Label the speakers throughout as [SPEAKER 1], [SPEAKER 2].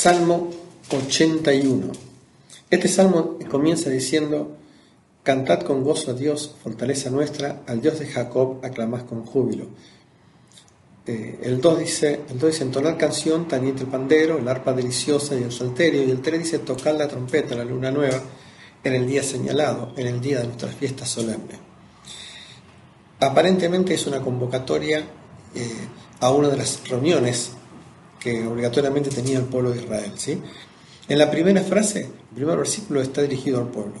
[SPEAKER 1] Salmo 81. Este salmo comienza diciendo, Cantad con gozo a Dios, fortaleza nuestra, al Dios de Jacob aclamad con júbilo. Eh, el 2 dice, el 2 dice entonar canción, tañete el pandero, el arpa deliciosa y el salterio, y el 3 dice tocar la trompeta, la luna nueva, en el día señalado, en el día de nuestra fiesta solemne. Aparentemente es una convocatoria eh, a una de las reuniones que obligatoriamente tenía el pueblo de Israel. ¿sí? En la primera frase, el primer versículo está dirigido al pueblo.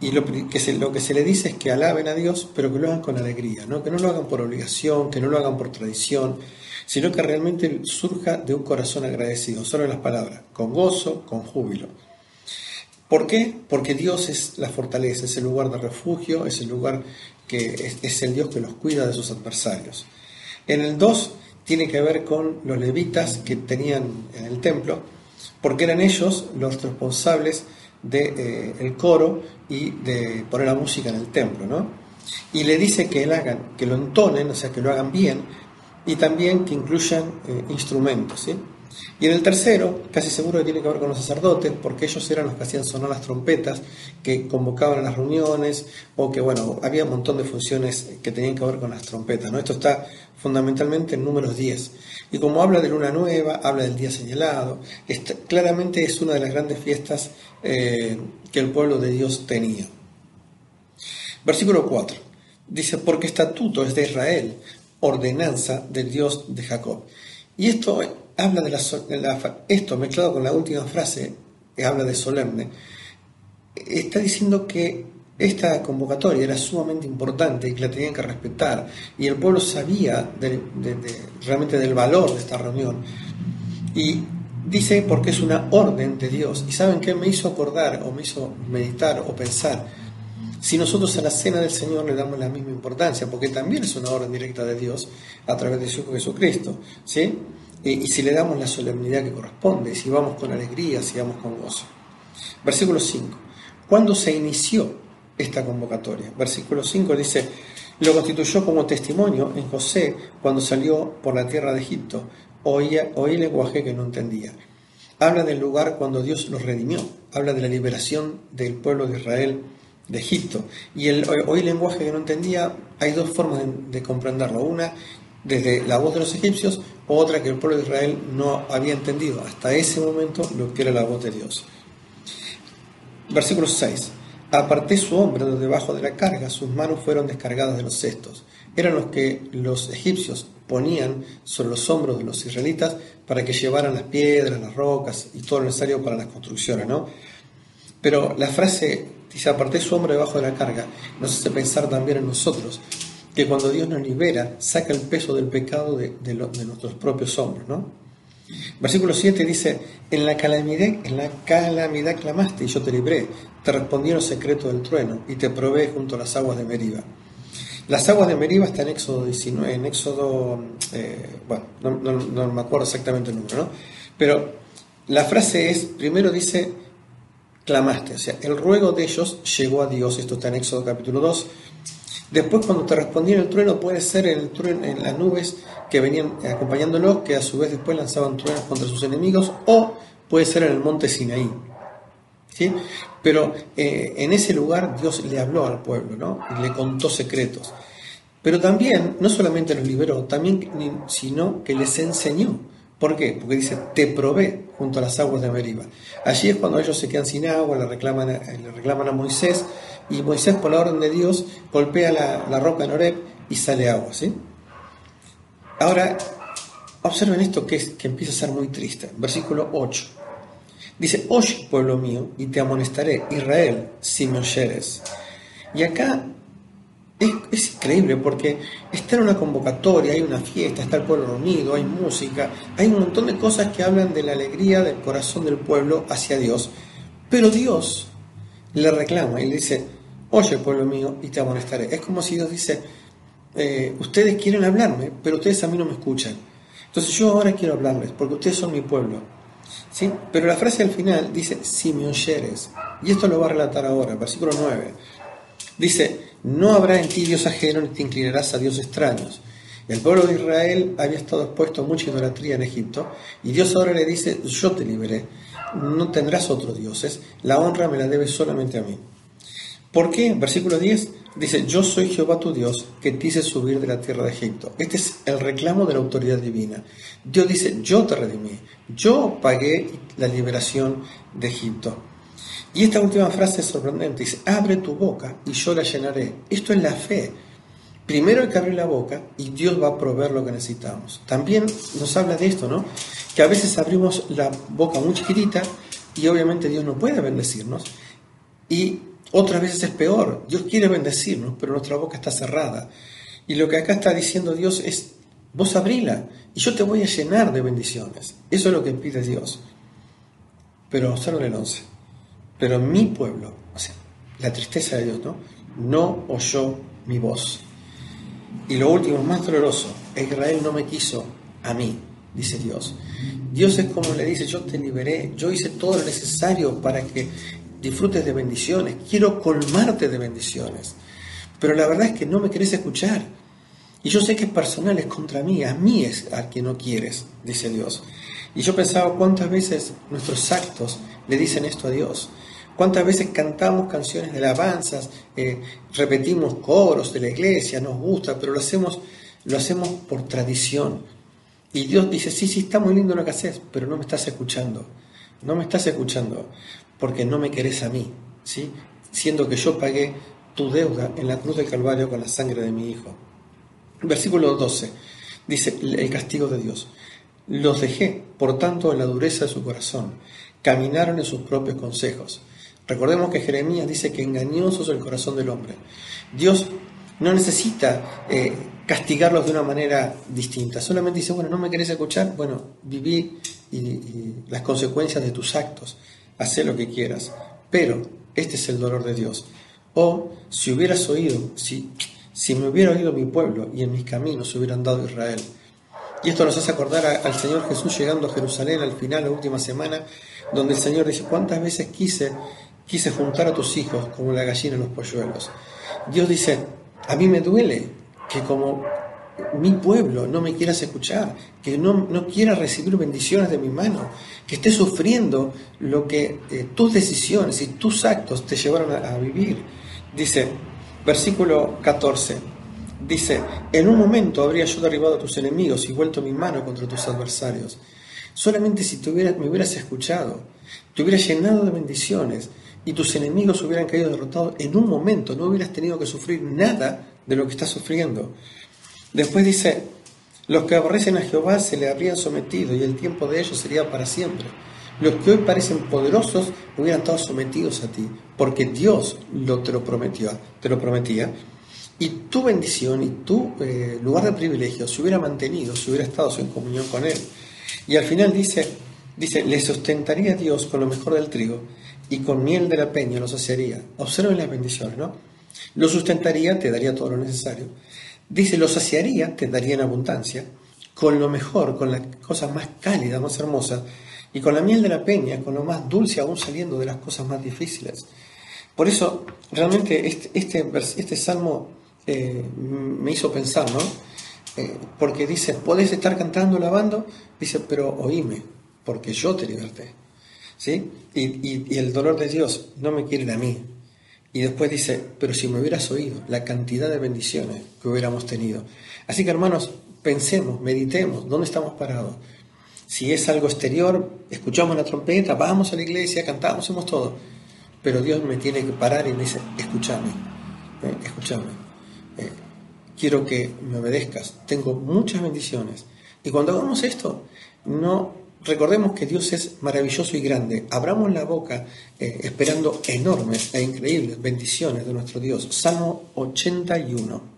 [SPEAKER 1] Y lo que, se, lo le dice es que alaben a Dios, pero que lo hagan con alegría, ¿no? que no lo hagan por obligación, que no lo hagan por tradición, sino que realmente surja de un corazón agradecido. Solo las palabras, con gozo, con júbilo. ¿Por qué? Porque Dios es la fortaleza, es el lugar de refugio, es el lugar que es, el Dios que los cuida de sus adversarios. En el 2 tiene que ver con los levitas que tenían en el templo, porque eran ellos los responsables del de, eh, coro y de poner la música en el templo, ¿no? Y le dice que lo hagan, que lo entonen, o sea, que lo hagan bien, y también que incluyan eh, instrumentos, ¿sí? Y en el tercero, casi seguro que tiene que ver con los sacerdotes, porque ellos eran los que hacían sonar las trompetas, que convocaban a las reuniones, o que, bueno, había un montón de funciones que tenían que ver con las trompetas. ¿no? Esto está fundamentalmente en números 10. Y como habla de luna nueva, habla del día señalado, claramente es una de las grandes fiestas eh, que el pueblo de Dios tenía. Versículo 4. Dice, porque estatuto es de Israel, ordenanza del Dios de Jacob. Y esto habla de la, esto mezclado con la última frase, que habla de solemne, está diciendo que esta convocatoria era sumamente importante y que la tenían que respetar. Y el pueblo sabía realmente del valor de esta reunión. Y dice porque es una orden de Dios. ¿Y saben qué me hizo acordar o me hizo meditar o pensar? Si nosotros a la cena del Señor le damos la misma importancia, porque también es una orden directa de Dios a través de su Jesucristo, ¿sí? Y si le damos la solemnidad que corresponde, si vamos con alegría, si vamos con gozo. Versículo 5. ¿Cuándo se inició esta convocatoria? Versículo 5 dice, lo constituyó como testimonio en José cuando salió por la tierra de Egipto. Oía, oí lenguaje que no entendía. Habla del lugar cuando Dios los redimió. Habla de la liberación del pueblo de Israel de Egipto. Y el oí lenguaje que no entendía, hay dos formas de, de comprenderlo. Una, desde la voz de los egipcios, otra que el pueblo de Israel no había entendido hasta ese momento lo que era la voz de Dios. Versículo 6. Aparté su hombre de debajo de la carga, sus manos fueron descargadas de los cestos. Eran los que los egipcios ponían sobre los hombros de los israelitas para que llevaran las piedras, las rocas y todo lo necesario para las construcciones, ¿no? Pero la frase dice, aparté su hombre debajo de la carga, nos hace pensar también en nosotros, que cuando Dios nos libera, saca el peso del pecado de, nuestros propios hombros. ¿no? Versículo 7 dice, en la, calamidad, en la calamidad clamaste y yo te libré, te respondí en los secretos del trueno y te probé junto a las aguas de Meriba. Las aguas de Meriba están en Éxodo 19, en Éxodo, eh, bueno, no, me acuerdo exactamente el número, ¿no? Pero la frase es, primero dice, clamaste, o sea, el ruego de ellos llegó a Dios, esto está en Éxodo capítulo 2, Después, cuando te respondían el trueno, puede ser el trueno en las nubes que venían acompañándolos, que a su vez después lanzaban truenos contra sus enemigos, o puede ser en el monte Sinaí. ¿sí? Pero eh, en ese lugar Dios le habló al pueblo, ¿no? Y le contó secretos. Pero también, no solamente los liberó, también, sino que les enseñó. ¿Por qué? Porque dice, te probé junto a las aguas de Meriba. Allí es cuando ellos se quedan sin agua, le reclaman, le reclaman a Moisés, y Moisés, por la orden de Dios, golpea la, roca en Oreb y sale agua. ¿sí? Ahora, observen esto que, es, que empieza a ser muy triste. Versículo 8. Dice, oye, pueblo mío, y te amonestaré, Israel, si me oyeres. Y acá es, es, increíble porque está en una convocatoria, hay una fiesta, está el pueblo reunido, hay música, hay un montón de cosas que hablan de la alegría del corazón del pueblo hacia Dios. Pero Dios le reclama y le dice, oye pueblo mío, y te amonestaré. Es como si Dios dice, eh, ustedes quieren hablarme, pero ustedes a mí no me escuchan. Entonces yo ahora quiero hablarles, porque ustedes son mi pueblo. ¿Sí? Pero la frase al final dice, si me oyeres. Y esto lo va a relatar ahora, versículo 9. Dice, no habrá en ti Dios ajeno ni te inclinarás a Dios extraños. El pueblo de Israel había estado expuesto a mucha idolatría en Egipto y Dios ahora le dice, yo te liberé, no tendrás otros dioses, la honra me la debes solamente a mí. ¿Por qué? Versículo 10 dice, yo soy Jehová tu Dios que te hice subir de la tierra de Egipto. Este es el reclamo de la autoridad divina. Dios dice, yo te redimí, yo pagué la liberación de Egipto. Y esta última frase es sorprendente, dice, abre tu boca y yo la llenaré. Esto es la fe. Primero hay que abrir la boca y Dios va a proveer lo que necesitamos. También nos habla de esto, ¿no? Que a veces abrimos la boca muy chiquitita y obviamente Dios no puede bendecirnos. Y otras veces es peor. Dios quiere bendecirnos, pero nuestra boca está cerrada. Y lo que acá está diciendo Dios es, vos abrila y yo te voy a llenar de bendiciones. Eso es lo que pide Dios. Pero observen el 11. Pero mi pueblo, o sea, la tristeza de Dios, ¿no? No oyó mi voz. Y lo último, más doloroso, Israel no me quiso a mí, dice Dios. Dios es como le dice, yo te liberé, yo hice todo lo necesario para que disfrutes de bendiciones, quiero colmarte de bendiciones. Pero la verdad es que no me querés escuchar. Y yo sé que es personal, es contra mí, a mí es a quien no quieres, dice Dios. Y yo pensaba cuántas veces nuestros actos le dicen esto a Dios. ¿Cuántas veces cantamos canciones de alabanzas, eh, repetimos coros de la iglesia, nos gusta, pero lo hacemos, lo hacemos por tradición? Y Dios dice, sí, sí, está muy lindo lo que haces, pero no me estás escuchando. No me estás escuchando porque no me querés a mí, ¿sí? siendo que yo pagué tu deuda en la cruz del Calvario con la sangre de mi Hijo. Versículo 12 dice el castigo de Dios. Los dejé, por tanto, en la dureza de su corazón. Caminaron en sus propios consejos. Recordemos que Jeremías dice que engañoso es el corazón del hombre. Dios no necesita eh, castigarlos de una manera distinta. Solamente dice, bueno, no me querés escuchar, bueno, viví las consecuencias de tus actos, haz lo que quieras. Pero este es el dolor de Dios. O si hubieras oído, si, si me hubiera oído mi pueblo y en mis caminos se hubieran dado Israel. Y esto nos hace acordar al Señor Jesús llegando a Jerusalén al final, la última semana, donde el Señor dice, ¿cuántas veces quise quise juntar a tus hijos como la gallina en los polluelos. Dios dice, a mí me duele que como mi pueblo no me quieras escuchar, que no, no quiera recibir bendiciones de mi mano, que esté sufriendo lo que eh, tus decisiones y tus actos te llevaron a, a vivir. Dice, versículo 14, dice, en un momento habría yo derribado a tus enemigos y vuelto mi mano contra tus adversarios. Solamente si te me hubieras escuchado, te hubieras llenado de bendiciones, y tus enemigos hubieran caído derrotados en un momento, no hubieras tenido que sufrir nada de lo que estás sufriendo. Después dice, los que aborrecen a Jehová se le habrían sometido y el tiempo de ellos sería para siempre. Los que hoy parecen poderosos hubieran estado sometidos a ti, porque Dios lo te lo prometió, te lo prometía. Y tu bendición y tu eh, lugar de privilegio se hubiera mantenido, se hubiera estado en comunión con Él. Y al final dice, dice, le sustentaría Dios con lo mejor del trigo y con miel de la peña los saciaría. Observen las bendiciones, ¿no? Lo sustentaría, te daría todo lo necesario. Dice, lo saciaría, te daría en abundancia, con lo mejor, con las cosas más cálidas, más hermosas, y con la miel de la peña, con lo más dulce aún saliendo de las cosas más difíciles. Por eso, realmente, este, este, este salmo eh, me hizo pensar, ¿no? Eh, porque dice, podés estar cantando, lavando, dice, pero oíme, porque yo te liberté. ¿sí? Y, el dolor de Dios no me quiere a mí. Y después dice, pero si me hubieras oído, la cantidad de bendiciones que hubiéramos tenido. Así que hermanos, pensemos, meditemos, ¿dónde estamos parados? Si es algo exterior, escuchamos la trompeta, vamos a la iglesia, cantamos, hacemos todo. Pero Dios me tiene que parar y me dice, escúchame, ¿eh? escúchame. Eh, quiero que me obedezcas, tengo muchas bendiciones. Y cuando hagamos esto, no Recordemos que Dios es maravilloso y grande. Abramos la boca eh, esperando enormes e increíbles bendiciones de nuestro Dios. Salmo 81.